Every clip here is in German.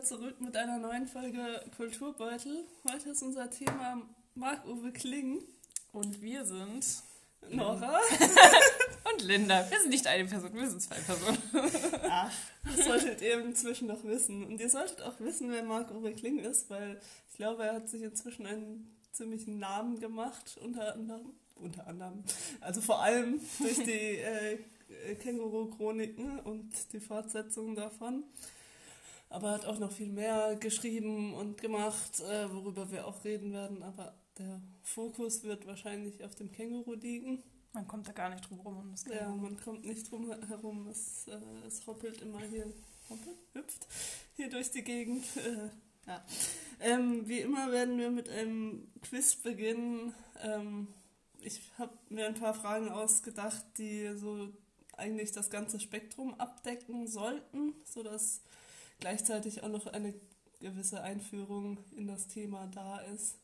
wieder zurück mit einer neuen Folge Kulturbeutel. Heute ist unser Thema Marc-Uwe Kling. Und wir sind Nora. und Linda. Wir sind nicht eine Person, wir sind zwei Personen. Ach, das solltet ihr inzwischen noch wissen. Und ihr solltet auch wissen, wer Marc-Uwe Kling ist, weil ich glaube, er hat sich inzwischen einen ziemlichen Namen gemacht, unter anderem, unter anderem, also vor allem durch die äh, Känguru-Chroniken und die Fortsetzung davon. Aber hat auch noch viel mehr geschrieben und gemacht, äh, worüber wir auch reden werden. Aber der Fokus wird wahrscheinlich auf dem Känguru liegen. Man kommt da gar nicht drum rum. Um das ja, man kommt nicht drum herum. Es, äh, es hoppelt immer hier, hoppelt, hüpft hier durch die Gegend. Äh, ja. Ähm, wie immer werden wir mit einem Quiz beginnen. Ähm, ich habe mir ein paar Fragen ausgedacht, die so eigentlich das ganze Spektrum abdecken sollten, sodass gleichzeitig auch noch eine gewisse Einführung in das Thema da ist.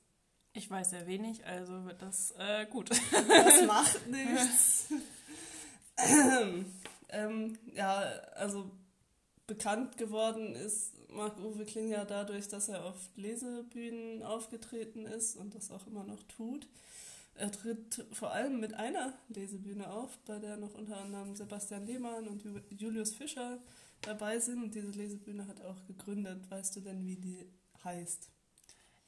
Ich weiß sehr wenig, also wird das äh, gut. Das macht nichts. ähm, ja, also bekannt geworden ist Marc-Uwe Klinger dadurch, dass er auf Lesebühnen aufgetreten ist und das auch immer noch tut. Er tritt vor allem mit einer Lesebühne auf, bei der noch unter anderem Sebastian Lehmann und Julius Fischer dabei sind. Und diese Lesebühne hat auch gegründet. Weißt du denn, wie die heißt?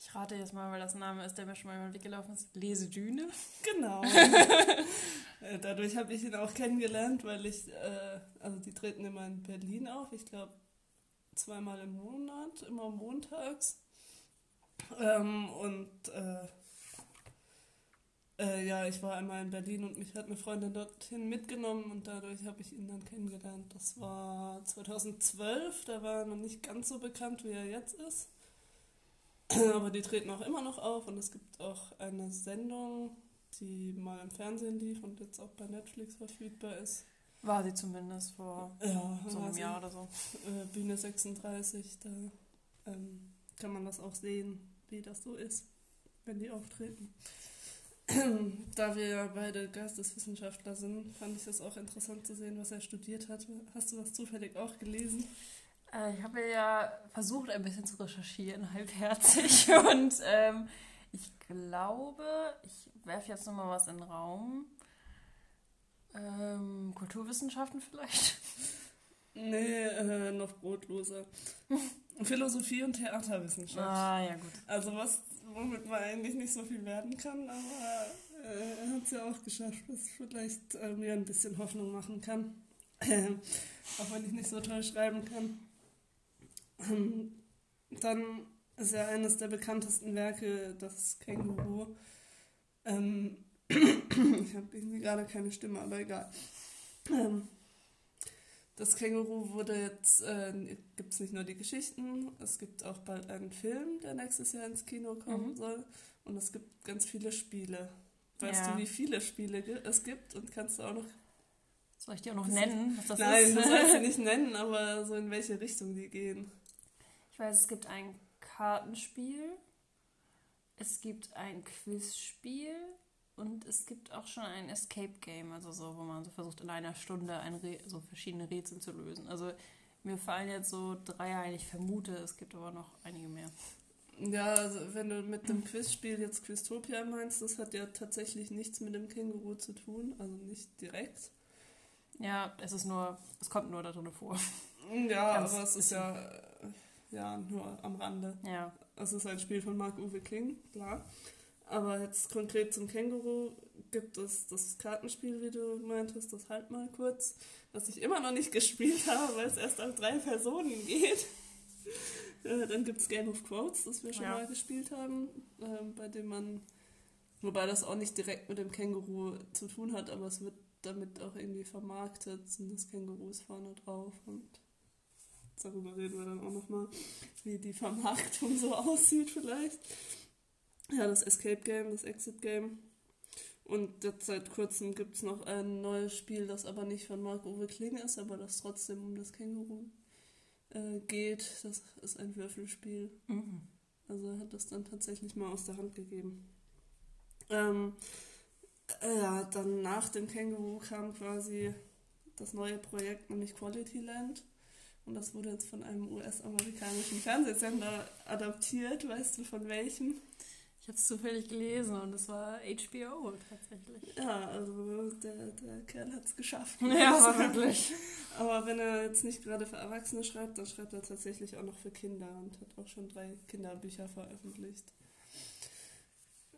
Ich rate jetzt mal, weil das ein Name ist, der mir schon mal über den Weg gelaufen ist. Lesedüne. Genau. Äh, dadurch habe ich ihn auch kennengelernt, weil ich, äh, also die treten immer in Berlin auf. Ich glaube, zweimal im Monat, immer montags. Ähm, und äh, äh, ja, ich war einmal in Berlin und mich hat eine Freundin dorthin mitgenommen und dadurch habe ich ihn dann kennengelernt. Das war 2012, da war er noch nicht ganz so bekannt, wie er jetzt ist. Aber die treten auch immer noch auf und es gibt auch eine Sendung, die mal im Fernsehen lief und jetzt auch bei Netflix verfügbar ist. War sie zumindest vor ja, so einem Jahr oder so. Äh, Bühne 36, da ähm, kann man das auch sehen, wie das so ist, wenn die auftreten. da wir ja beide Geisteswissenschaftler sind, fand ich das auch interessant zu sehen, was er studiert hat. Hast du das zufällig auch gelesen? Äh, ich habe ja versucht, ein bisschen zu recherchieren, halbherzig. Und ähm, ich glaube, ich werfe jetzt nochmal was in den Raum. Ähm, Kulturwissenschaften vielleicht? Nee, äh, noch brotloser. Philosophie und Theaterwissenschaft. Ah, ja, gut. Also was womit man eigentlich nicht so viel werden kann, aber äh, er hat es ja auch geschafft, was vielleicht äh, mir ein bisschen Hoffnung machen kann. auch wenn ich nicht so toll schreiben kann. Ähm, dann ist ja eines der bekanntesten Werke das Känguru. Ähm, ich habe irgendwie gerade keine Stimme, aber egal. Ähm, das Känguru wurde jetzt, äh, gibt es nicht nur die Geschichten, es gibt auch bald einen Film, der nächstes Jahr ins Kino kommen mhm. soll. Und es gibt ganz viele Spiele. Weißt ja. du, wie viele Spiele es gibt? Und kannst du auch noch. Soll ich die auch noch nennen, was das Nein, ist? Nein, du sollst sie nicht nennen, aber so in welche Richtung die gehen. Ich weiß, es gibt ein Kartenspiel, es gibt ein Quizspiel und es gibt auch schon ein Escape Game, also so, wo man so versucht, in einer Stunde ein so verschiedene Rätsel zu lösen. Also mir fallen jetzt so drei ein, ich vermute, es gibt aber noch einige mehr. Ja, also wenn du mit dem Quizspiel jetzt Quiztopia meinst, das hat ja tatsächlich nichts mit dem Känguru zu tun, also nicht direkt. Ja, es ist nur, es kommt nur da drin vor. Ja, Ganz aber es ist ja, ja nur am Rande. Ja. Es ist ein Spiel von Marc-Uwe Kling, klar. Aber jetzt konkret zum Känguru gibt es das Kartenspiel, wie du meintest, das halt mal kurz, was ich immer noch nicht gespielt habe, weil es erst auf drei Personen geht. Dann gibt es Game of Quotes, das wir schon ja. mal gespielt haben, äh, bei dem man, wobei das auch nicht direkt mit dem Känguru zu tun hat, aber es wird damit auch irgendwie vermarktet, sind das Kängurus vorne drauf und darüber reden wir dann auch nochmal, wie die Vermarktung so aussieht vielleicht. Ja, das Escape Game, das Exit Game. Und jetzt seit kurzem gibt es noch ein neues Spiel, das aber nicht von Marc-Uwe Kling ist, aber das trotzdem um das Känguru äh, geht. Das ist ein Würfelspiel. Mhm. Also er hat das dann tatsächlich mal aus der Hand gegeben. Ähm, äh, ja, dann nach dem Känguru kam quasi das neue Projekt, nämlich Quality Land, Und das wurde jetzt von einem US-amerikanischen Fernsehsender adaptiert. Weißt du von welchem? Ich habe es zufällig gelesen und es war HBO tatsächlich. Ja, also der, der Kerl hat es geschafft. Ja, wirklich. Aber wenn er jetzt nicht gerade für Erwachsene schreibt, dann schreibt er tatsächlich auch noch für Kinder und hat auch schon drei Kinderbücher veröffentlicht.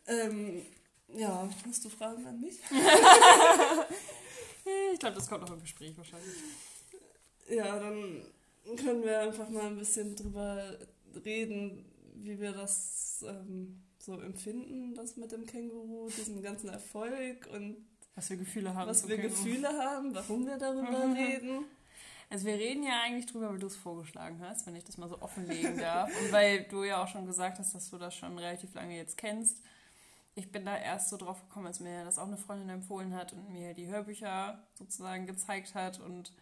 Ähm, ja, hast du Fragen an mich? ich glaube, das kommt noch im Gespräch wahrscheinlich. Ja, dann können wir einfach mal ein bisschen drüber reden, wie wir das ähm, so empfinden, das mit dem Känguru, diesen ganzen Erfolg und was wir Gefühle haben. Was wir Känguru. Gefühle haben, warum wir darüber mhm. reden. Also wir reden ja eigentlich drüber, weil du es vorgeschlagen hast, wenn ich das mal so offenlegen darf. und weil du ja auch schon gesagt hast, dass du das schon relativ lange jetzt kennst ich bin da erst so drauf gekommen, als mir das auch eine Freundin empfohlen hat und mir die Hörbücher sozusagen gezeigt hat. Und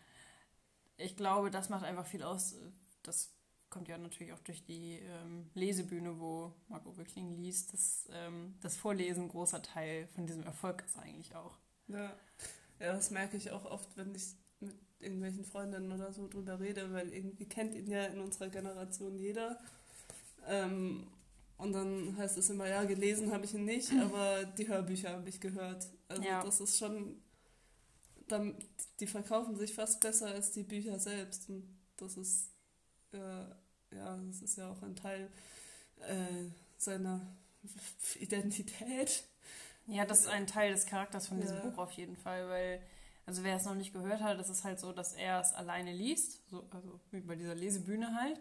ich glaube, das macht einfach viel aus. Das kommt ja natürlich auch durch die ähm, Lesebühne, wo Marco Wickling liest. Das, ähm, das Vorlesen ein großer Teil von diesem Erfolg ist eigentlich auch. Ja. ja, das merke ich auch oft, wenn ich mit irgendwelchen Freundinnen oder so drüber rede, weil irgendwie kennt ihn ja in unserer Generation jeder. Ähm, und dann heißt es immer, ja, gelesen habe ich ihn nicht, aber die Hörbücher habe ich gehört. Also ja. das ist schon, dann, die verkaufen sich fast besser als die Bücher selbst. Und das ist, äh, ja, das ist ja auch ein Teil äh, seiner Identität. Ja, das ist ein Teil des Charakters von diesem ja. Buch auf jeden Fall, weil, also wer es noch nicht gehört hat, das ist halt so, dass er es alleine liest, so, also wie bei dieser Lesebühne halt.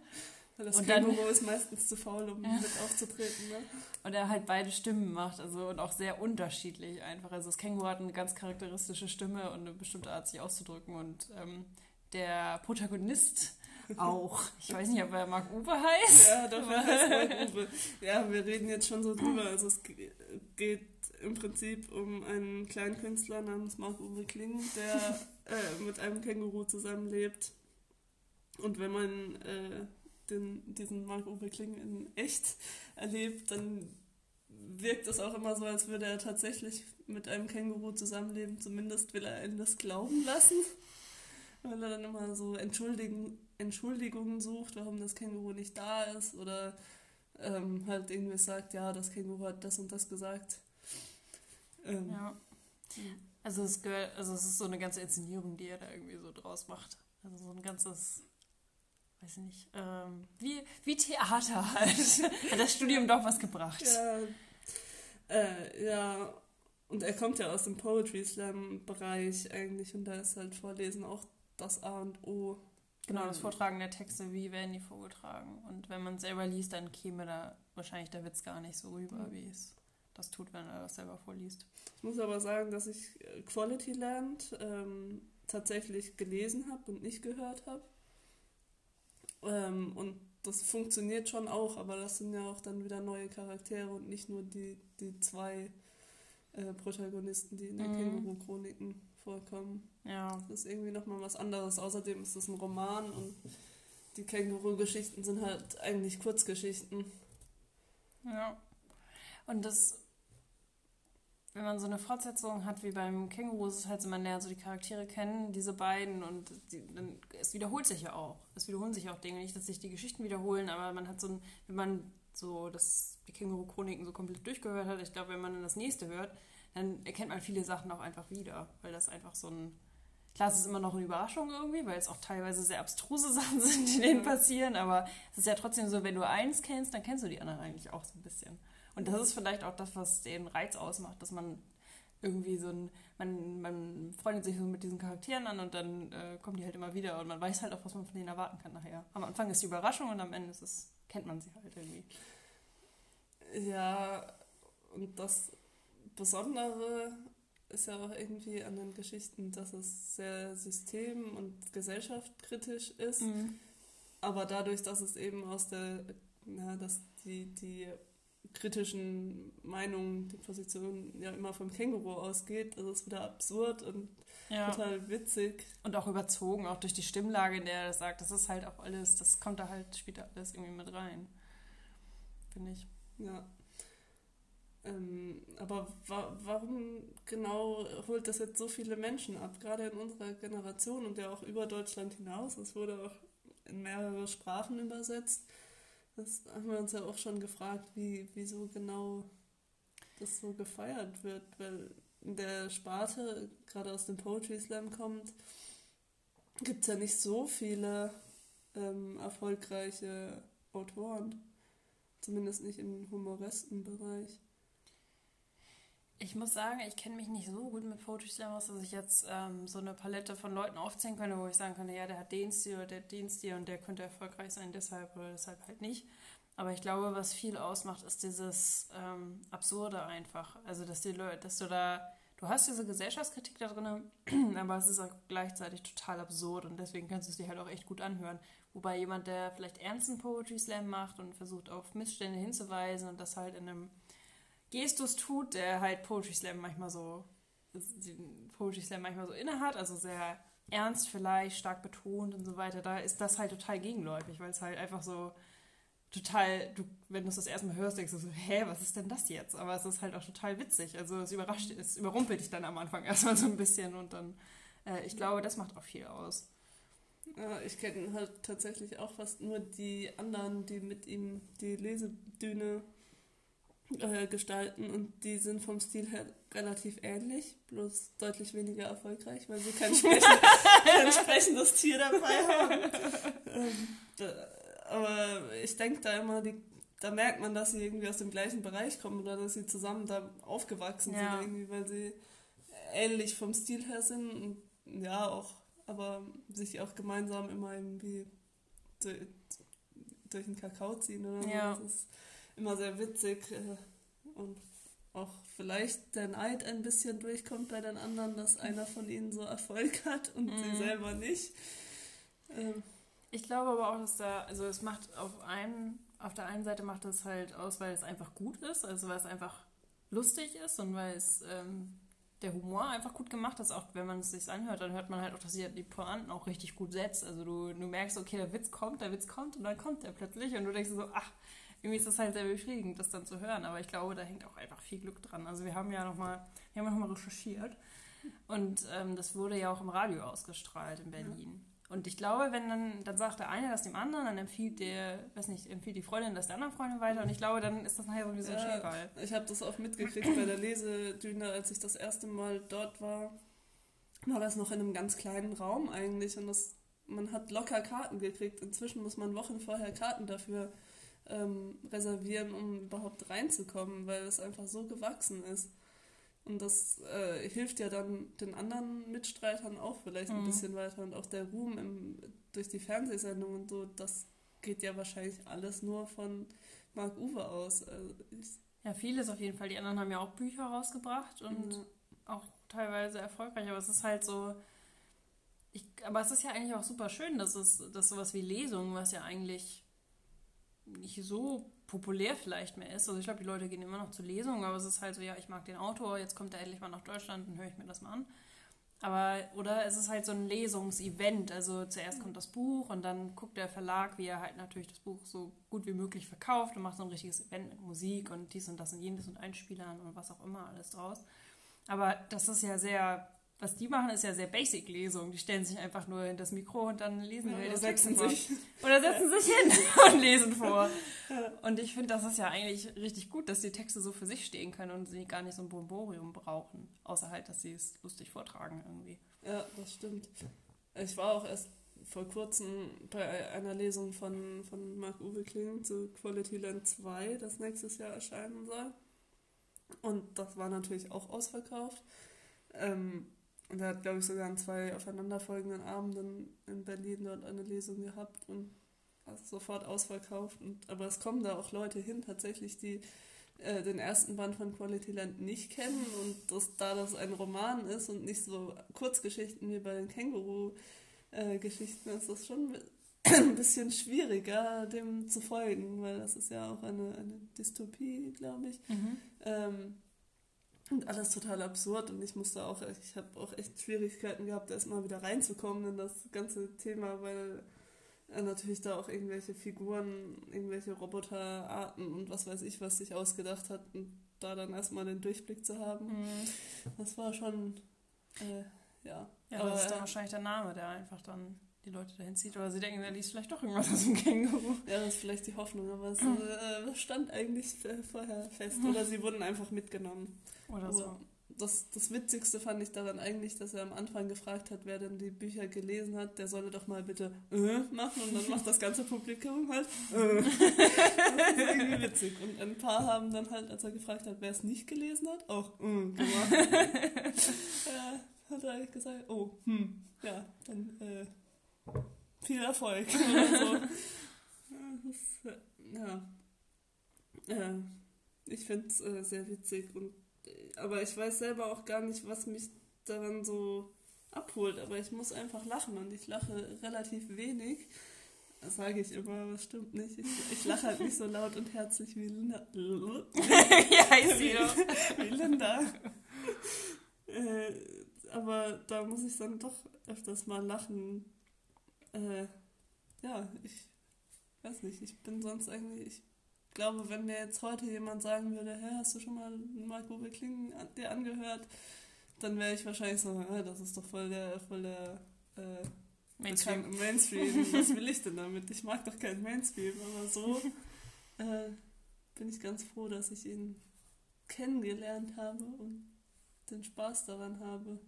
Das und dann, ist meistens zu faul, um ja. mit aufzutreten. Ne? Und er halt beide Stimmen macht, also und auch sehr unterschiedlich einfach. Also das Känguru hat eine ganz charakteristische Stimme und eine bestimmte Art, sich auszudrücken. Und ähm, der Protagonist auch. Ich weiß nicht, ob er Mark Uwe heißt. Ja, doch, er heißt Mark Uwe. Ja, wir reden jetzt schon so drüber. Also es geht im Prinzip um einen kleinen Künstler namens Mark Uwe Kling, der äh, mit einem Känguru zusammenlebt. Und wenn man äh, den, diesen Marc-Uwe Kling in echt erlebt, dann wirkt es auch immer so, als würde er tatsächlich mit einem Känguru zusammenleben. Zumindest will er ihn das glauben lassen. Weil er dann immer so Entschuldigen, Entschuldigungen sucht, warum das Känguru nicht da ist. Oder ähm, halt irgendwie sagt, ja, das Känguru hat das und das gesagt. Ähm, ja. Also es, gehört, also es ist so eine ganze Inszenierung, die er da irgendwie so draus macht. Also so ein ganzes weiß nicht, ähm, wie, wie Theater halt. Hat das Studium doch was gebracht. Ja, äh, ja, und er kommt ja aus dem Poetry Slam Bereich eigentlich und da ist halt Vorlesen auch das A und O. Genau, das Vortragen der Texte, wie werden die vorgetragen? Und wenn man selber liest, dann käme da wahrscheinlich der Witz gar nicht so rüber, mhm. wie es das tut, wenn er das selber vorliest. Ich muss aber sagen, dass ich äh, Quality Land ähm, tatsächlich gelesen habe und nicht gehört habe. Ähm, und das funktioniert schon auch, aber das sind ja auch dann wieder neue Charaktere und nicht nur die, die zwei äh, Protagonisten, die in den mhm. Känguru-Chroniken vorkommen. Ja. Das ist irgendwie nochmal was anderes. Außerdem ist es ein Roman und die Känguru-Geschichten sind halt eigentlich Kurzgeschichten. Ja. Und das wenn man so eine Fortsetzung hat wie beim Känguru, ist es halt so, man lernt so die Charaktere kennen, diese beiden, und die, dann, es wiederholt sich ja auch. Es wiederholen sich auch Dinge. Nicht, dass sich die Geschichten wiederholen, aber man hat so ein, wenn man so das, die Känguru-Chroniken so komplett durchgehört hat, ich glaube, wenn man dann das nächste hört, dann erkennt man viele Sachen auch einfach wieder, weil das einfach so ein, klar, es ist immer noch eine Überraschung irgendwie, weil es auch teilweise sehr abstruse Sachen sind, die denen passieren, aber es ist ja trotzdem so, wenn du eins kennst, dann kennst du die anderen eigentlich auch so ein bisschen. Und das ist vielleicht auch das, was den Reiz ausmacht, dass man irgendwie so ein, man, man freundet sich so mit diesen Charakteren an und dann äh, kommen die halt immer wieder und man weiß halt auch, was man von denen erwarten kann nachher. Am Anfang ist die Überraschung und am Ende ist es, kennt man sie halt irgendwie. Ja, und das Besondere ist ja auch irgendwie an den Geschichten, dass es sehr system- und gesellschaftskritisch ist. Mhm. Aber dadurch, dass es eben aus der, ja, dass die, die kritischen Meinungen, die Position ja immer vom Känguru ausgeht. Es ist wieder absurd und ja. total witzig. Und auch überzogen, auch durch die Stimmlage, in der er das sagt. Das ist halt auch alles, das kommt da halt, spielt da alles irgendwie mit rein. Finde ich. Ja. Ähm, aber wa warum genau holt das jetzt so viele Menschen ab? Gerade in unserer Generation und ja auch über Deutschland hinaus. Es wurde auch in mehrere Sprachen übersetzt. Das haben wir uns ja auch schon gefragt, wie, wieso genau das so gefeiert wird, weil in der Sparte, gerade aus dem Poetry Slam kommt, gibt es ja nicht so viele ähm, erfolgreiche Autoren. Zumindest nicht im Humorestenbereich. Ich muss sagen, ich kenne mich nicht so gut mit Poetry Slam aus, dass ich jetzt ähm, so eine Palette von Leuten aufzählen könnte, wo ich sagen könnte, ja, der hat den Stil oder der hat den Stil und der könnte erfolgreich sein, deshalb oder deshalb halt nicht. Aber ich glaube, was viel ausmacht, ist dieses ähm, Absurde einfach. Also, dass die Leute, dass du da, du hast diese Gesellschaftskritik da drin, aber es ist auch gleichzeitig total absurd und deswegen kannst du es dir halt auch echt gut anhören. Wobei jemand, der vielleicht ernsten Poetry Slam macht und versucht auf Missstände hinzuweisen und das halt in einem Gestus tut, der halt Poetry Slam manchmal so, Poetry Slam manchmal so innehat, also sehr ernst vielleicht, stark betont und so weiter, da ist das halt total gegenläufig, weil es halt einfach so total, du, wenn du es das erste Mal hörst, denkst du so, hä, was ist denn das jetzt? Aber es ist halt auch total witzig. Also es überrascht, es überrumpelt dich dann am Anfang erstmal so ein bisschen und dann, äh, ich glaube, das macht auch viel aus. Ich kenne halt tatsächlich auch fast nur die anderen, die mit ihm die Lesedüne äh, gestalten und die sind vom Stil her relativ ähnlich, bloß deutlich weniger erfolgreich, weil sie kein, entsprechendes Tier dabei haben. Ähm, aber ich denke da immer, die, da merkt man, dass sie irgendwie aus dem gleichen Bereich kommen oder dass sie zusammen da aufgewachsen ja. sind, irgendwie, weil sie ähnlich vom Stil her sind und ja auch, aber sich auch gemeinsam immer irgendwie durch, durch den Kakao ziehen oder so. Ja. Ist immer sehr witzig äh, und auch vielleicht der Neid ein bisschen durchkommt bei den anderen, dass einer von ihnen so Erfolg hat und mhm. sie selber nicht. Ähm, ich glaube aber auch, dass da, also es macht auf einen, auf der einen Seite macht es halt aus, weil es einfach gut ist, also weil es einfach lustig ist und weil es ähm, der Humor einfach gut gemacht ist, auch wenn man es sich anhört, dann hört man halt auch, dass sie die Pointen auch richtig gut setzt. Also du, du merkst, okay, der Witz kommt, der Witz kommt und dann kommt der plötzlich und du denkst so, ach, irgendwie ist das halt sehr befriedigend, das dann zu hören. Aber ich glaube, da hängt auch einfach viel Glück dran. Also wir haben ja nochmal, wir haben nochmal recherchiert und ähm, das wurde ja auch im Radio ausgestrahlt in Berlin. Ja. Und ich glaube, wenn dann, dann sagt der eine das dem anderen, dann empfiehlt der, weiß nicht, empfiehlt die Freundin das der anderen Freundin weiter und ich glaube, dann ist das nachher irgendwie so ein ja. Ich habe das auch mitgekriegt bei der Lesedüne, als ich das erste Mal dort war, war das noch in einem ganz kleinen Raum eigentlich und das, man hat locker Karten gekriegt. Inzwischen muss man Wochen vorher Karten dafür ähm, reservieren, um überhaupt reinzukommen, weil es einfach so gewachsen ist. Und das äh, hilft ja dann den anderen Mitstreitern auch vielleicht mhm. ein bisschen weiter. Und auch der Ruhm im, durch die Fernsehsendung und so, das geht ja wahrscheinlich alles nur von Marc Uwe aus. Also ja, vieles auf jeden Fall. Die anderen haben ja auch Bücher rausgebracht und mhm. auch teilweise erfolgreich. Aber es ist halt so. Ich, aber es ist ja eigentlich auch super schön, dass es dass sowas wie Lesungen, was ja eigentlich nicht so populär vielleicht mehr ist. Also ich glaube, die Leute gehen immer noch zu Lesungen, aber es ist halt so, ja, ich mag den Autor, jetzt kommt er endlich mal nach Deutschland, dann höre ich mir das mal an. Aber, oder es ist halt so ein Lesungsevent. Also zuerst kommt das Buch und dann guckt der Verlag, wie er halt natürlich das Buch so gut wie möglich verkauft und macht so ein richtiges Event mit Musik und dies und das und jenes und Einspielern und was auch immer alles draus. Aber das ist ja sehr was die machen, ist ja sehr Basic-Lesung. Die stellen sich einfach nur in das Mikro und dann lesen ja, oder setzen sich Oder setzen sich hin und lesen vor. Und ich finde, das ist ja eigentlich richtig gut, dass die Texte so für sich stehen können und sie gar nicht so ein Bomborium brauchen. Außer halt, dass sie es lustig vortragen irgendwie. Ja, das stimmt. Ich war auch erst vor kurzem bei einer Lesung von, von Marc-Uwe Kling zu Quality Land 2, das nächstes Jahr erscheinen soll. Und das war natürlich auch ausverkauft. Ähm, und er hat, glaube ich, sogar an zwei aufeinanderfolgenden Abenden in Berlin dort eine Lesung gehabt und sofort ausverkauft. Und, aber es kommen da auch Leute hin, tatsächlich, die äh, den ersten Band von Quality Land nicht kennen und dass, da das ein Roman ist und nicht so Kurzgeschichten wie bei den Känguru-Geschichten, äh, ist das schon ein bisschen schwieriger, dem zu folgen, weil das ist ja auch eine, eine Dystopie, glaube ich. Mhm. Ähm, und alles total absurd und ich musste auch, ich habe auch echt Schwierigkeiten gehabt, erstmal wieder reinzukommen in das ganze Thema, weil er natürlich da auch irgendwelche Figuren, irgendwelche Roboterarten und was weiß ich, was sich ausgedacht hat und da dann erstmal den Durchblick zu haben, mhm. das war schon, äh, ja. Ja, das ist dann wahrscheinlich der Name, der einfach dann die Leute dahin zieht. Oder sie denken, er liest vielleicht doch irgendwas aus dem Känguru. Ja, das ist vielleicht die Hoffnung, aber es äh, stand eigentlich vorher fest. Oder sie wurden einfach mitgenommen. Oder so. Das, das Witzigste fand ich daran eigentlich, dass er am Anfang gefragt hat, wer denn die Bücher gelesen hat, der solle doch mal bitte äh machen und dann macht das ganze Publikum halt äh. Das ist irgendwie witzig. Und ein paar haben dann halt, als er gefragt hat, wer es nicht gelesen hat, auch äh gemacht. ja, hat er gesagt, oh, hm, ja, dann äh, viel Erfolg oder so. Ja, ja. ich finde es äh, sehr witzig und aber ich weiß selber auch gar nicht, was mich daran so abholt. Aber ich muss einfach lachen und ich lache relativ wenig. Das sage ich immer, aber das stimmt nicht. Ich, ich lache halt nicht so laut und herzlich wie Linda. ja, ich sehe Wie Linda. äh, aber da muss ich dann doch öfters mal lachen. Äh, ja, ich weiß nicht, ich bin sonst eigentlich, ich glaube, wenn mir jetzt heute jemand sagen würde, Hä, hast du schon mal Marco Wickling dir angehört, dann wäre ich wahrscheinlich so, ah, das ist doch voll der, voll der äh, Mainstream. Mainstream. Was will ich denn damit? Ich mag doch kein Mainstream, aber so äh, bin ich ganz froh, dass ich ihn kennengelernt habe und den Spaß daran habe.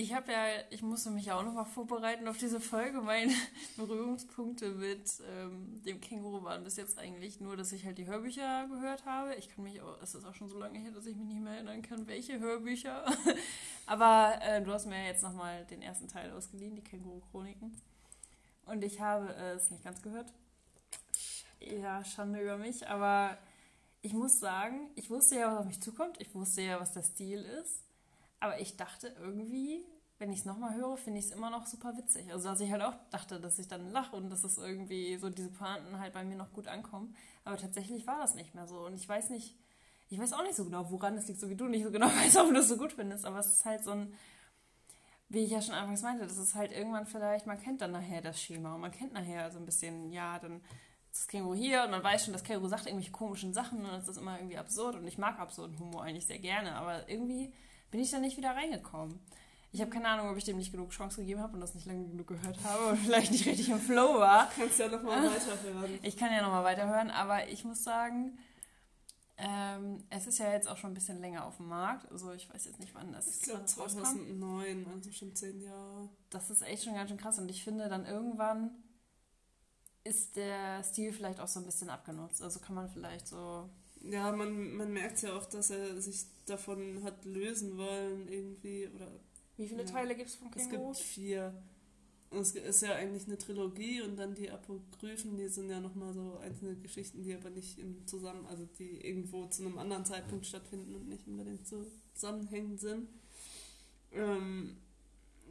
Ich habe ja, ich musste mich ja auch nochmal vorbereiten auf diese Folge. Meine Berührungspunkte mit ähm, dem Känguru waren bis jetzt eigentlich nur, dass ich halt die Hörbücher gehört habe. Ich kann mich auch, es ist auch schon so lange her, dass ich mich nicht mehr erinnern kann, welche Hörbücher. Aber äh, du hast mir ja jetzt nochmal den ersten Teil ausgeliehen, die Känguru-Chroniken. Und ich habe es nicht ganz gehört. Ja, Schande über mich, aber ich muss sagen, ich wusste ja, was auf mich zukommt. Ich wusste ja, was der Stil ist. Aber ich dachte irgendwie, wenn ich es nochmal höre, finde ich es immer noch super witzig. Also, dass ich halt auch dachte, dass ich dann lache und dass es irgendwie so diese Pointen halt bei mir noch gut ankommen. Aber tatsächlich war das nicht mehr so. Und ich weiß nicht, ich weiß auch nicht so genau, woran es liegt, so wie du nicht so genau weißt, ob du es so gut findest. Aber es ist halt so ein, wie ich ja schon anfangs meinte, das ist halt irgendwann vielleicht, man kennt dann nachher das Schema und man kennt nachher so ein bisschen, ja, dann ist das Känguru hier und man weiß schon, das Känguru sagt irgendwelche komischen Sachen und es ist immer irgendwie absurd und ich mag absurden Humor eigentlich sehr gerne, aber irgendwie bin ich da nicht wieder reingekommen. Ich habe keine Ahnung, ob ich dem nicht genug Chance gegeben habe und das nicht lange genug gehört habe und vielleicht nicht richtig im Flow war. Du kannst ja nochmal weiterhören. Ich kann ja nochmal weiterhören, aber ich muss sagen, ähm, es ist ja jetzt auch schon ein bisschen länger auf dem Markt. Also ich weiß jetzt nicht, wann das Ich glaube 2009, also schon zehn Jahre. Das ist echt schon ganz schön krass und ich finde dann irgendwann ist der Stil vielleicht auch so ein bisschen abgenutzt. Also kann man vielleicht so ja, man, man merkt ja auch, dass er sich davon hat lösen wollen irgendwie. Oder, Wie viele ja. Teile gibt es von Känguru? Es gibt vier. Und es ist ja eigentlich eine Trilogie und dann die Apokryphen, die sind ja nochmal so einzelne Geschichten, die aber nicht im Zusammen, also die irgendwo zu einem anderen Zeitpunkt stattfinden und nicht unbedingt zusammenhängend sind. Ähm,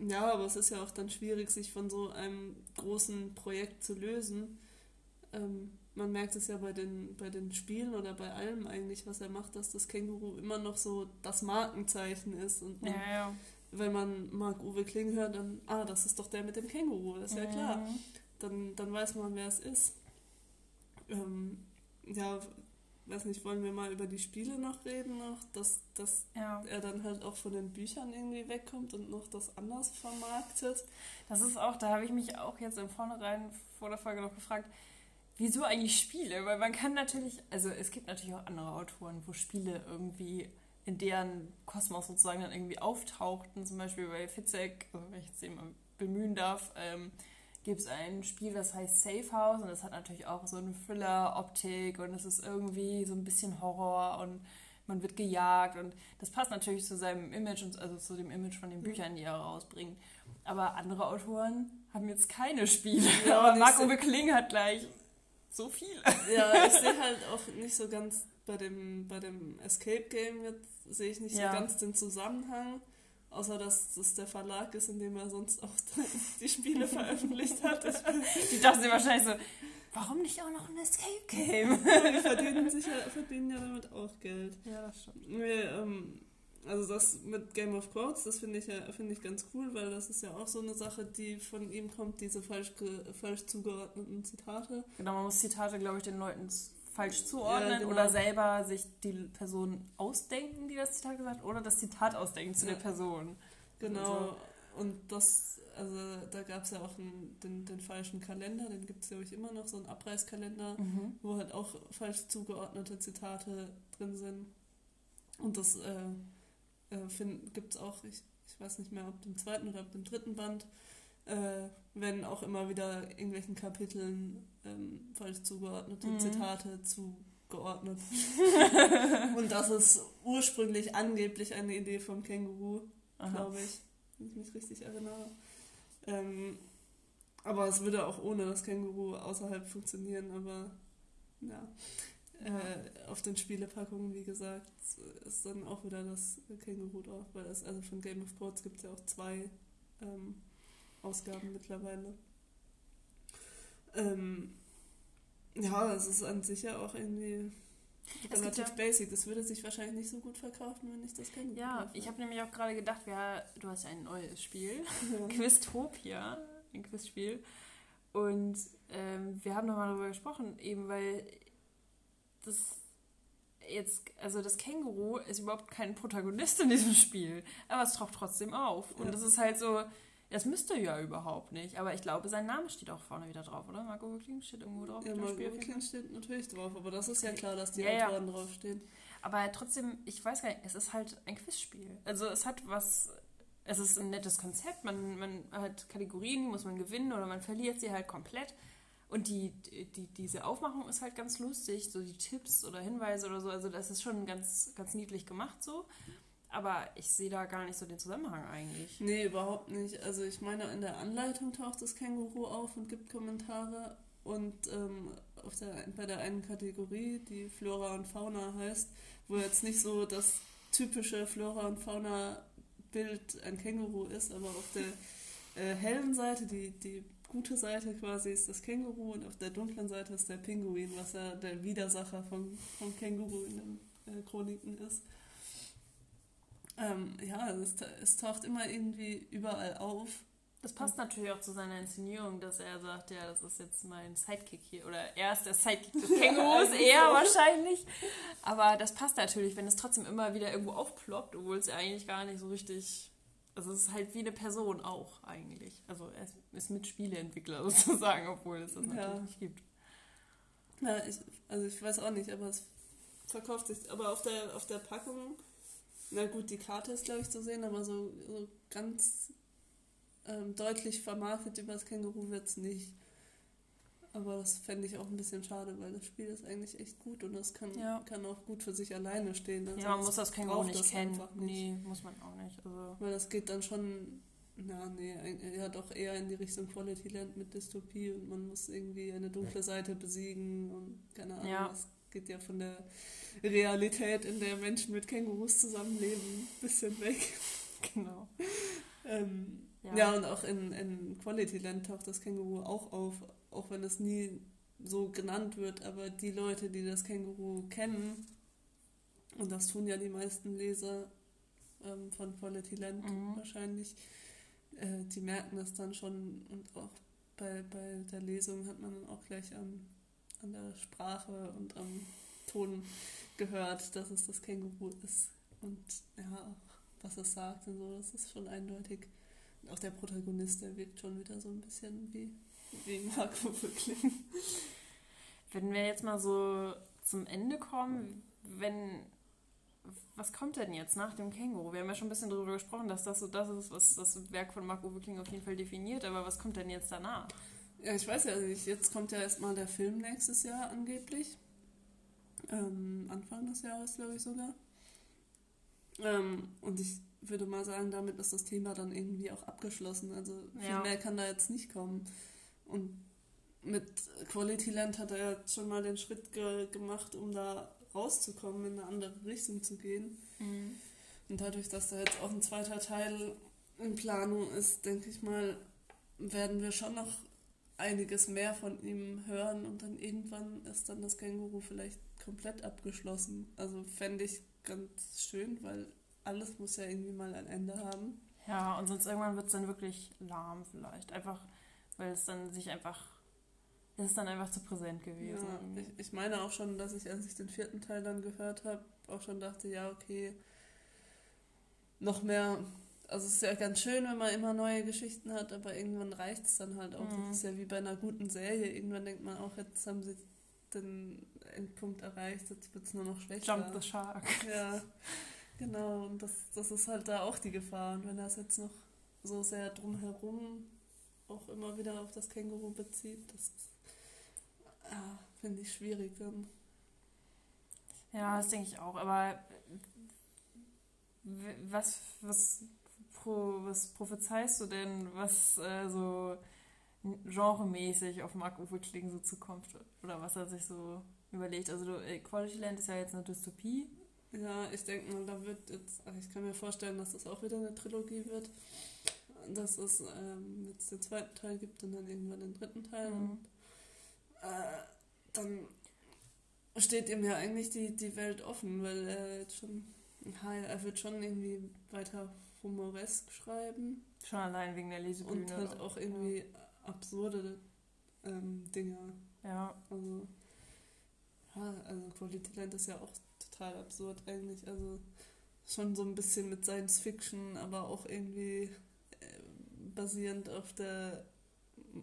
ja, aber es ist ja auch dann schwierig, sich von so einem großen Projekt zu lösen. Ähm, man merkt es ja bei den, bei den Spielen oder bei allem eigentlich, was er macht, dass das Känguru immer noch so das Markenzeichen ist. Und man, ja, ja. wenn man Marc-Uwe Kling hört, dann, ah, das ist doch der mit dem Känguru, das ist ja, ja klar. Dann, dann weiß man, wer es ist. Ähm, ja, weiß nicht, wollen wir mal über die Spiele noch reden, noch, dass, dass ja. er dann halt auch von den Büchern irgendwie wegkommt und noch das anders vermarktet. Das ist auch, da habe ich mich auch jetzt im Vornherein vor der Folge noch gefragt, wieso eigentlich Spiele? Weil man kann natürlich, also es gibt natürlich auch andere Autoren, wo Spiele irgendwie in deren Kosmos sozusagen dann irgendwie auftauchten. Zum Beispiel bei Fitzek, wenn ich jetzt den mal bemühen darf, ähm, gibt es ein Spiel, das heißt Safe House und das hat natürlich auch so eine Thriller-Optik und es ist irgendwie so ein bisschen Horror und man wird gejagt und das passt natürlich zu seinem Image und also zu dem Image von den Büchern, die er rausbringt. Aber andere Autoren haben jetzt keine Spiele. Ja, aber Marco Kling hat gleich so viel. Ja, ich sehe halt auch nicht so ganz bei dem, bei dem Escape Game jetzt sehe ich nicht ja. so ganz den Zusammenhang. Außer dass das der Verlag ist, in dem er sonst auch die Spiele veröffentlicht hat. Die dachten sich wahrscheinlich so, warum nicht auch noch ein Escape Game? die verdienen, sicher, verdienen ja damit auch Geld. Ja, das stimmt. Nee, ähm, also das mit Game of Quotes, das finde ich ja finde ich ganz cool, weil das ist ja auch so eine Sache, die von ihm kommt, diese falsch, falsch zugeordneten Zitate. Genau, man muss Zitate, glaube ich, den Leuten falsch zuordnen ja, genau. oder selber sich die Person ausdenken, die das Zitat gesagt hat, oder das Zitat ausdenken zu ja. der Person. Genau. und das, also da gab es ja auch einen, den, den falschen Kalender, den gibt es glaube ich immer noch, so einen Abreißkalender, Mhm. wo halt auch falsch zugeordnete Zitate drin sind. Und das äh, äh, gibt es auch, ich, ich weiß nicht mehr, ob dem zweiten oder ob dem dritten Band, äh, wenn auch immer wieder irgendwelchen Kapiteln ähm, falsch zugeordnete Mhm. Zitate zugeordnet. Und das ist ursprünglich angeblich eine Idee vom Känguru, glaube ich, wenn ich mich richtig erinnere. Ähm, aber es würde auch ohne das Känguru außerhalb funktionieren, aber ja. Äh, auf den Spielepackungen, wie gesagt, ist dann auch wieder das Känguru drauf, weil es also von Game of Boards gibt es ja auch zwei ähm, Ausgaben mittlerweile. Ähm, ja, es ist an sich ja auch irgendwie relativ ja- basic. Das würde sich wahrscheinlich nicht so gut verkaufen, wenn ich das Känguru Ja, drauf ich habe nämlich auch gerade gedacht, ja, du hast ja ein neues Spiel, ja. Quiztopia, ein Quizspiel. Und ähm, wir haben nochmal darüber gesprochen, eben weil das jetzt, also das Känguru ist überhaupt kein Protagonist in diesem Spiel, aber es taucht trotzdem auf. Und Ja. das ist halt so, das müsste ja überhaupt nicht, aber ich glaube, sein Name steht auch vorne wieder drauf, oder? Marco Wickling steht irgendwo drauf. Ja, Fall. King steht natürlich drauf, aber das ist ja klar, dass die Ja, ja. Autoren draufstehen. Aber trotzdem, ich weiß gar nicht, es ist halt ein Quizspiel. Also es hat was, es ist ein nettes Konzept, man, man hat Kategorien, die muss man gewinnen oder man verliert sie halt komplett. Und die, die, diese Aufmachung ist halt ganz lustig, so die Tipps oder Hinweise oder so, also das ist schon ganz, ganz niedlich gemacht so. Aber ich sehe da gar nicht so den Zusammenhang eigentlich. Nee, überhaupt nicht. Also ich meine, in der Anleitung taucht das Känguru auf und gibt Kommentare. Und ähm, auf der, bei der einen Kategorie, die Flora und Fauna heißt, wo jetzt nicht so das typische Flora und Fauna-Bild ein Känguru ist, aber auf der äh, hellen Seite, die, die gute Seite quasi, ist das Känguru und auf der dunklen Seite ist der Pinguin, was ja der Widersacher vom, vom Känguru in den äh, Chroniken ist. Ähm, ja, es, ta- es taucht immer irgendwie überall auf. Das passt natürlich auch zu seiner Inszenierung, dass er sagt, ja, das ist jetzt mein Sidekick hier. Oder er ist der Sidekick des Kängurus, eher wahrscheinlich. Aber das passt natürlich, wenn es trotzdem immer wieder irgendwo aufploppt, obwohl es ja eigentlich gar nicht so richtig. Also es ist halt wie eine Person auch eigentlich. Also er ist- ist Mitspieleentwickler sozusagen, obwohl es das Ja. natürlich nicht gibt. Ja, ich, also ich weiß auch nicht, aber es verkauft sich. Aber auf der, auf der Packung, na gut, die Karte ist, glaube ich, zu sehen, aber so, so ganz ähm, deutlich vermarktet über das Känguru wird es nicht. Aber das fände ich auch ein bisschen schade, weil das Spiel ist eigentlich echt gut und das kann, Ja. kann auch gut für sich alleine stehen. Also Ja, man muss das Känguru nicht das kennen. nicht. Nee, muss man auch nicht. Also Weil das geht dann schon, na nee, ein- ja doch eher in die Richtung Quality Land mit Dystopie und man muss irgendwie eine dunkle Seite besiegen und keine Ahnung, Ja. das geht ja von der Realität, in der Menschen mit Kängurus zusammenleben, ein bisschen weg. genau. Ähm, Ja. ja. und auch in, in Quality Land taucht das Känguru auch auf, auch wenn es nie so genannt wird, aber die Leute, die das Känguru kennen, und das tun ja die meisten Leser ähm, von Quality Land Mhm. wahrscheinlich, äh, die merken das dann schon und auch bei, bei der Lesung hat man dann auch gleich an, an der Sprache und am Ton gehört, dass es das Känguru ist und ja, auch was es sagt und so, das ist schon eindeutig. Auch der Protagonist, der wirkt schon wieder so ein bisschen wie, wie Marco wirklich. Wenn wir jetzt mal so zum Ende kommen, wenn was kommt denn jetzt nach dem Känguru? Wir haben ja schon ein bisschen darüber gesprochen, dass das so das ist, was das Werk von Marco Wickling auf jeden Fall definiert, aber was kommt denn jetzt danach? Ja, ich weiß ja nicht, jetzt kommt ja erstmal der Film nächstes Jahr angeblich. Ähm, Anfang des Jahres, glaube ich sogar. Ähm, und ich würde mal sagen, damit ist das Thema dann irgendwie auch abgeschlossen. Also viel Ja. mehr kann da jetzt nicht kommen. Und mit Quality Land hat er jetzt schon mal den Schritt ge gemacht, um da rauszukommen, in eine andere Richtung zu gehen. Und dadurch, dass da jetzt auch ein zweiter Teil in Planung ist, denke ich mal, werden wir schon noch einiges mehr von ihm hören und dann irgendwann ist dann das Känguru vielleicht komplett abgeschlossen. Also fände ich ganz schön, weil alles muss ja irgendwie mal ein Ende haben. Ja, und sonst irgendwann wird es dann wirklich lahm vielleicht. Einfach, weil es dann sich einfach, es ist dann einfach zu präsent gewesen. Ja, ich, ich meine auch schon, dass ich, als ich den vierten Teil dann gehört habe, auch schon dachte, ja, okay, noch mehr also es ist ja ganz schön, wenn man immer neue Geschichten hat, aber irgendwann reicht es dann halt auch. Mhm. Das ist ja wie bei einer guten Serie. Irgendwann denkt man auch, jetzt haben sie den Endpunkt erreicht, jetzt wird es nur noch schwächer. Jump the Shark. Ja, genau. Und das, das ist halt da auch die Gefahr. Und wenn das jetzt noch so sehr drumherum auch immer wieder auf das Känguru bezieht, das ja, finde ich schwierig dann. Ja, das denke ich auch. Aber was, was, pro, was prophezeist du denn, was äh, so genremäßig auf Marc-Uwe Kling so zukommt? Oder was er sich so überlegt? Also du, äh, Quality Land ist ja jetzt eine Dystopie. Ja, ich denke mal, da wird jetzt, also ich kann mir vorstellen, dass das auch wieder eine Trilogie wird. Dass es ähm, jetzt den zweiten Teil gibt und dann irgendwann den dritten Teil. Und, Mhm. äh, dann steht ihm ja eigentlich die, die Welt offen, weil er jetzt schon, ja, er wird schon irgendwie weiter humoresk schreiben Schon allein wegen der Lesebühne. und halt auch irgendwie absurde ähm, Dinge. Ja, Also, ja, also Quality Land ist ja auch total absurd eigentlich. Also schon so ein bisschen mit Science Fiction, aber auch irgendwie äh, basierend auf der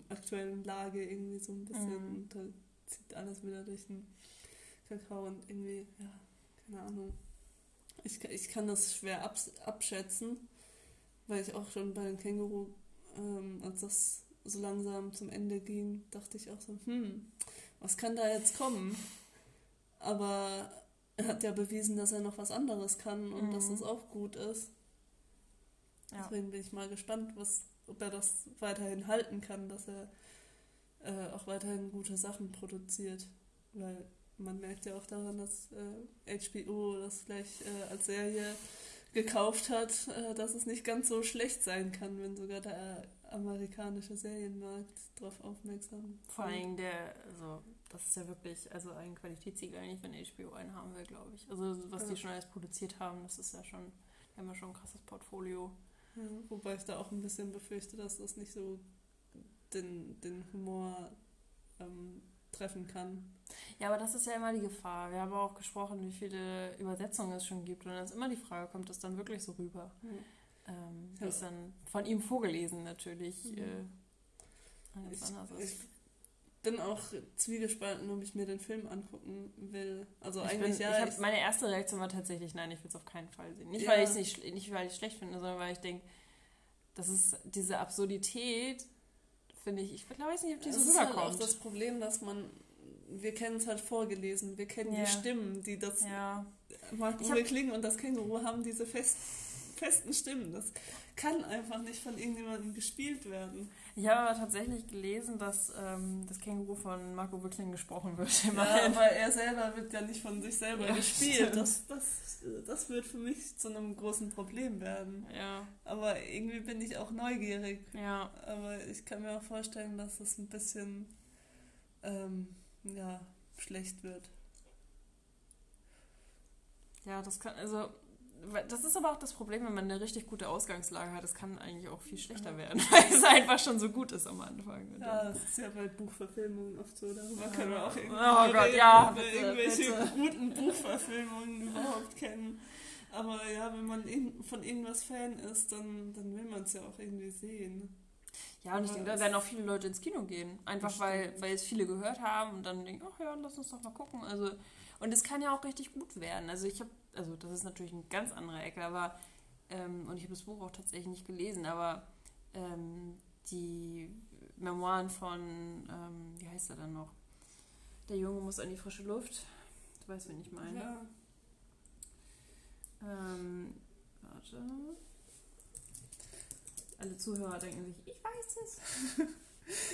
aktuellen Lage irgendwie so ein bisschen. Mhm. Und da zieht alles wieder durch den Kakao und irgendwie, ja, keine Ahnung. Ich, ich kann das schwer abs abschätzen, weil ich auch schon bei den Känguru, ähm, als das so langsam zum Ende ging, dachte ich auch so, hm, was kann da jetzt kommen? Aber er hat ja bewiesen, dass er noch was anderes kann und Mhm. dass das auch gut ist. ja. Deswegen bin ich mal gespannt, was, ob er das weiterhin halten kann, dass er äh, auch weiterhin gute Sachen produziert. Weil man merkt ja auch daran, dass äh, HBO das gleich äh, als Serie gekauft hat, äh, dass es nicht ganz so schlecht sein kann, wenn sogar der amerikanische Serienmarkt darauf aufmerksam Vor Dingen der, also das ist ja wirklich, also ein Qualitätssiegel eigentlich, wenn HBO einen haben will, glaube ich. Also was Ja. die schon alles produziert haben, das ist ja schon, die haben ja schon ein krasses Portfolio. Ja, wobei ich da auch ein bisschen befürchte, dass das nicht so den, den Humor ähm, treffen kann. Ja, aber das ist ja immer die Gefahr. Wir haben auch gesprochen, wie viele Übersetzungen es schon gibt. Und dann ist immer die Frage, kommt das dann wirklich so rüber? Ähm, Ja. es dann von ihm vorgelesen natürlich Mhm. äh, Ich, ich ist. bin auch zwiegespalten, ob ich mir den Film angucken will. Also Ich eigentlich bin, ja. ich hab, ich- meine erste Reaktion war tatsächlich, nein, ich will es auf keinen Fall sehen. Nicht, Ja. weil ich es nicht, nicht, weil ich schlecht finde, sondern weil ich denke, das ist diese Absurdität, finde ich, ich glaube, ich weiß nicht, ob die so ist halt auch rüberkommt. das Problem, dass man, wir kennen es halt vorgelesen, wir kennen Ja. die Stimmen, die das ja, Mark Uwe Kling und das Känguru haben diese fest, festen Stimmen. Das kann einfach nicht von irgendjemandem gespielt werden. ich habe aber tatsächlich gelesen, dass ähm, das Känguru von Marco Wickling gesprochen wird. Ja, aber er selber wird ja nicht von sich selber Ja, gespielt. Das, das, das wird für mich zu einem großen Problem werden. ja, Aber irgendwie bin ich auch neugierig. ja. Aber ich kann mir auch vorstellen, dass es ein bisschen ähm, ja, schlecht wird. Ja, das kann, also, das ist aber auch das Problem, wenn man eine richtig gute Ausgangslage hat. Das kann eigentlich auch viel schlechter Ja. werden, weil es einfach schon so gut ist am Anfang. Ja, das ist ja bei Buchverfilmungen oft so. Darüber können wir auch Oh irgendwann Gott, reden, ja, bitte, irgendwelche bitte. guten Buchverfilmungen überhaupt kennen. Aber ja, wenn man von irgendwas Fan ist, dann, dann will man es ja auch irgendwie sehen. Ja, und ich Aber denke, da es- werden auch viele Leute ins Kino gehen. Einfach weil, weil es viele gehört haben und dann denken, ach ja, lass uns doch mal gucken. Also, und es kann ja auch richtig gut werden. Also ich habe, also das ist natürlich eine ganz andere Ecke, aber, ähm, und ich habe das Buch auch tatsächlich nicht gelesen, aber ähm, die Memoiren von, ähm, wie heißt er dann noch? Der Junge muss an die frische Luft. Du weißt, wen ich meine. Ja, Ähm, warte. Alle Zuhörer denken sich, ich weiß es.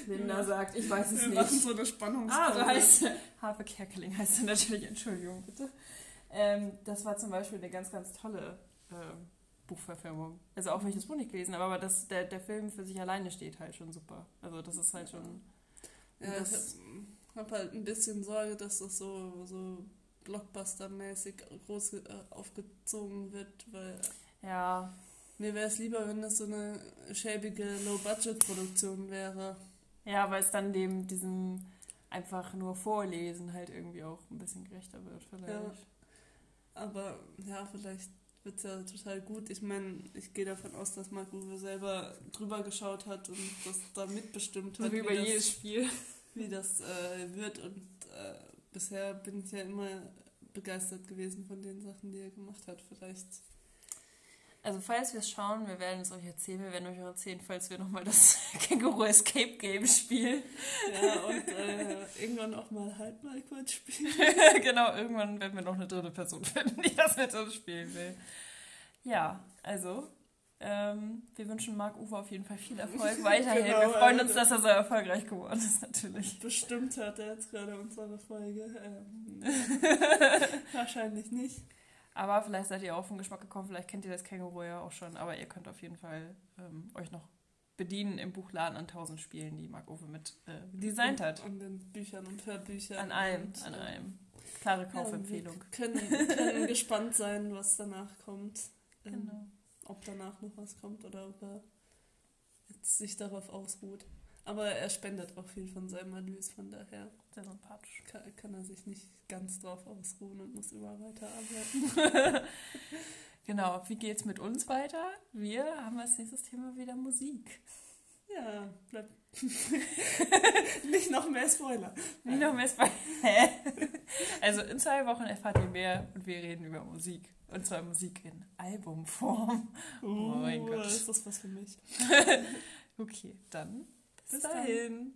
Linda Ja. sagt, ich weiß es wir machen nicht. so eine Spannungspause. Ah, so heißt Harpe Kerkeling heißt sie natürlich, Entschuldigung bitte. Ähm, das war zum Beispiel eine ganz, ganz tolle ähm, Buchverfilmung. Also auch wenn ich das Buch nicht gelesen habe, aber das, der, der Film für sich alleine steht halt schon super. Also das ist halt schon... Ja, das- ich habe halt ein bisschen Sorge, dass das so, so Blockbuster-mäßig groß äh, aufgezogen wird, weil Ja, mir wäre es lieber, wenn das so eine schäbige Low-Budget-Produktion wäre. ja, weil es dann dem diesem einfach nur Vorlesen halt irgendwie auch ein bisschen gerechter wird vielleicht. Ja. Aber ja, vielleicht wird es ja total gut. Ich meine, ich gehe davon aus, dass Marc Uwe selber drüber geschaut hat und das da mitbestimmt So hat. wie bei das, jedes Spiel. wie das äh, wird. Und äh, bisher bin ich ja immer begeistert gewesen von den Sachen, die er gemacht hat. Vielleicht. Also falls wir es schauen, wir werden es euch erzählen, wir werden euch auch erzählen, falls wir nochmal das Känguru Escape Game spielen. Ja, und äh, irgendwann auch mal halt mal kurz spielen. genau, irgendwann werden wir noch eine dritte Person finden, die das mit uns spielen will. Ja, also, ähm, wir wünschen Marc Uwe auf jeden Fall viel Erfolg weiterhin. Genau, wir freuen also- uns, dass er so erfolgreich geworden ist, natürlich. Bestimmt hört er jetzt gerade unsere Folge. Ähm, wahrscheinlich nicht. Aber vielleicht seid ihr auch den Geschmack gekommen, vielleicht kennt ihr das Känguru ja auch schon, aber ihr könnt auf jeden Fall ähm, euch noch bedienen im Buchladen an tausend Spielen, die Marc Uwe mit äh, designt hat. An den Büchern und Hörbüchern. An allem, und, an äh, allem. Klare Ja, Kaufempfehlung. wir können, können gespannt sein, was danach kommt. Ähm, Genau. Ob danach noch was kommt oder ob er jetzt sich darauf ausruht. Aber er spendet auch viel von seinem Erlös, von daher Sehr sympathisch. kann, kann er sich nicht ganz drauf ausruhen und muss immer weiterarbeiten. Genau, wie geht's mit uns weiter? Wir haben als nächstes Thema wieder Musik. Ja, bleibt. nicht noch mehr Spoiler. Nicht noch mehr Sp Hä? Also in zwei Wochen erfahrt ihr mehr und wir reden über Musik. Und zwar Musik in Albumform. Oh mein Gott. Ist das was für mich? Okay, dann bis, Bis dahin.